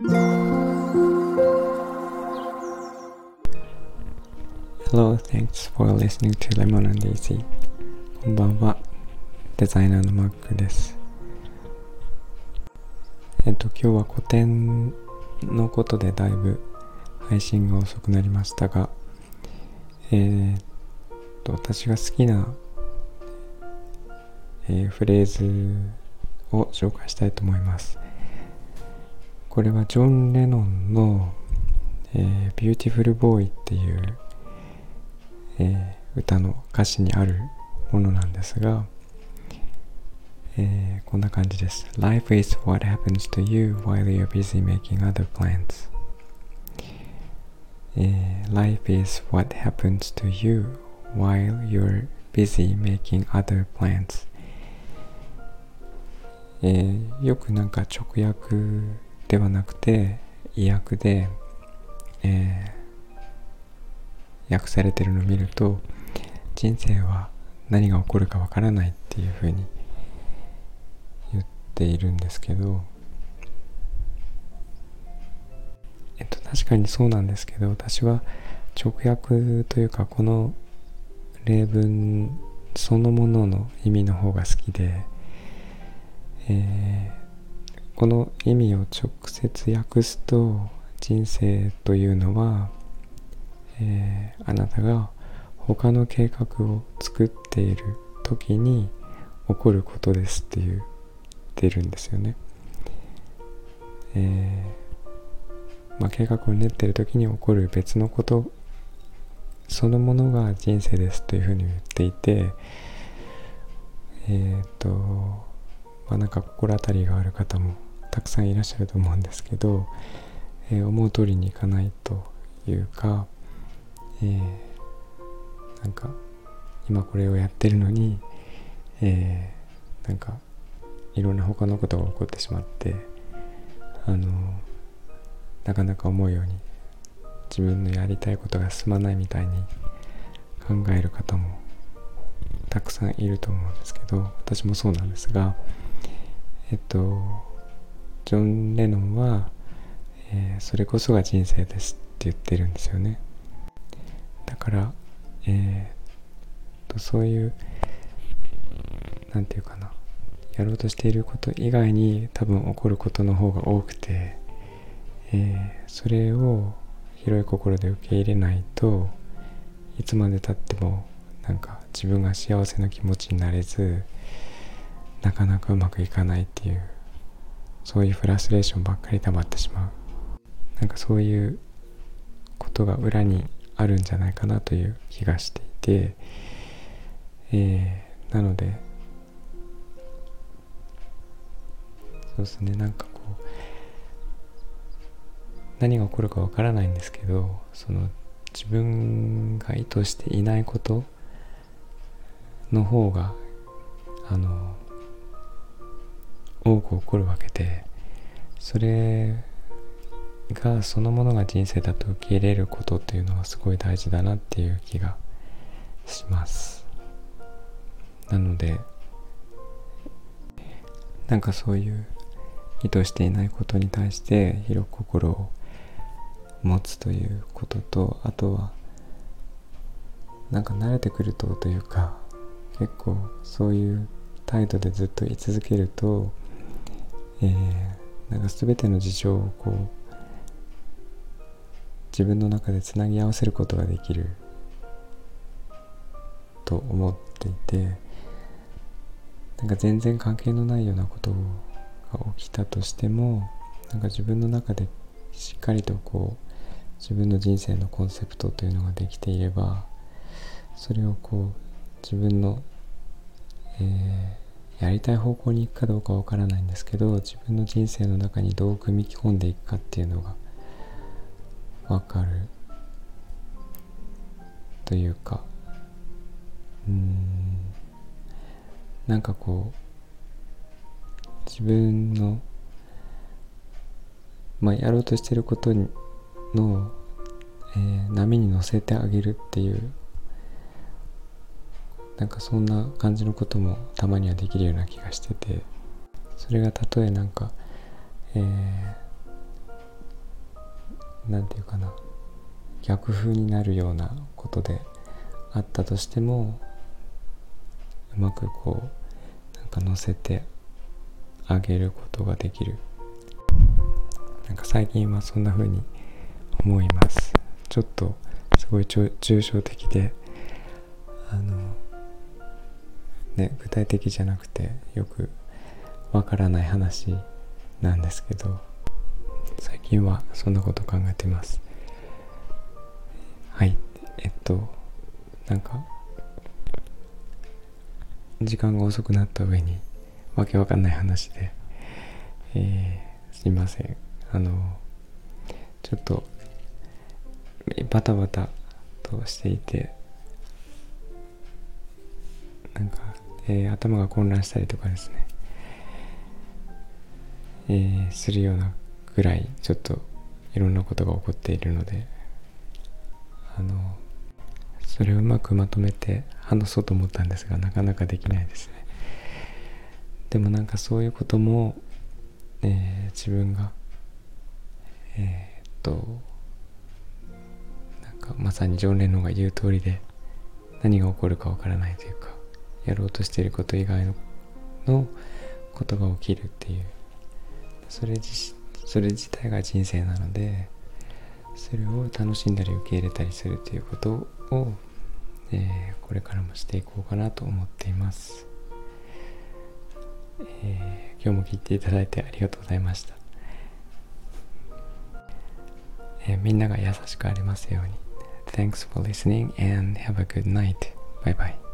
Hello, thanks for listening to Lemon and Daisy. こんばんは。デザイナーのマックです。えっと、今日は古典のことでだいぶ配信が遅くなりましたが、えー、っと、私が好きな、えー、フレーズを紹介したいと思います。これはジョン・レノンの、えー、Beautiful Boy っていう、えー、歌の歌詞にあるものなんですが、えー、こんな感じです。Life is what happens to you while you're busy making other plans. えー、Life is what happens to you while you're busy making other plans. えー、よくなんか直訳ではなくて意訳で、えー、訳されてるのを見ると人生は何が起こるかわからないっていうふうに言っているんですけどえっと確かにそうなんですけど私は直訳というかこの例文そのものの意味の方が好きで、えー、この意味を直接訳すと人生というのは、えー、あなたが他の計画を作っている時に起こることですって言ってるんですよね。えー、まあ、計画を練ってる時に起こる別のことそのものが人生ですというふうに言っていてえっ、ー、とまあなんか心当たりがある方もたくさんいらっしゃると思うんですけど、えー、思う通りにいかないというか、えーなんか今これをやってるのに、えー、なんかいろんな他のことが起こってしまってあのなかなか思うように自分のやりたいことが進まないみたいに考える方もたくさんいると思うんですけど私もそうなんですがえっとジョン・レノンは、えー、それこそが人生ですって言ってるんですよね。だからえー、とそういう何て言うかなやろうとしていること以外に多分起こることの方が多くて、えー、それを広い心で受け入れないといつまでたってもなんか自分が幸せな気持ちになれずなかなかうまくいかないっていう。そういうフラストレーションばっかり溜まってしまう。なんかそういうことが裏にあるんじゃないかなという気がしていて、えー、なのでそうですね。なんかこう何が起こるかわからないんですけどその自分が意図していないことの方があの多く起こるわけでそれがそのものが人生だと受け入れることっていうのはすごい大事だなっていう気がします。なのでなんかそういう意図していないことに対して広く心を持つということとあとはなんか慣れてくるとというか結構そういう態度でずっと居続けると、えー、なんか全ての事情をこう自分の中でつなぎ合わせることができると思っていてなんか全然関係のないようなことが起きたとしてもなんか自分の中でしっかりとこう自分の人生のコンセプトというのができていればそれをこう自分の、えー、やりたい方向に行くかどうかわからないんですけど自分の人生の中にどう組み込んでいくかっていうのがわかるというかうんなんかこう自分のまあやろうとしてることの、えー、波に乗せてあげるっていうなんかそんな感じのこともたまにはできるような気がしててそれがたとえなんか、えー何て言うかな逆風になるようなことであったとしてもうまくこうなんか乗せてあげることができる。なんか最近はそんな風に思います。ちょっとすごい抽象的であのね具体的じゃなくてよくわからない話なんですけど最近はそんなこと考えてます。はいえっとなんか時間が遅くなった上にわけわかんない話で、えー、すいません。あのちょっとバタバタとしていてえー、頭が混乱したりとかですね、えー、するようなぐらいちょっといろんなことが起こっているのであのそれをうまくまとめて話そうと思ったんですがなかなかできないですね。でもなんかそういうことも、えー、自分がえー、っとなんかまさにジョン・レノンが言う通りで何が起こるかわからないというかやろうとしていること以外ののことが起きるっていうそれ自それ自体が人生なのでそれを楽しんだり受け入れたりするということを、えー、これからもしていこうかなと思っています、えー、今日も聞いていただいてありがとうございました、えー、みんなが優しくありますように Thanks for listening and have a good night. Bye bye.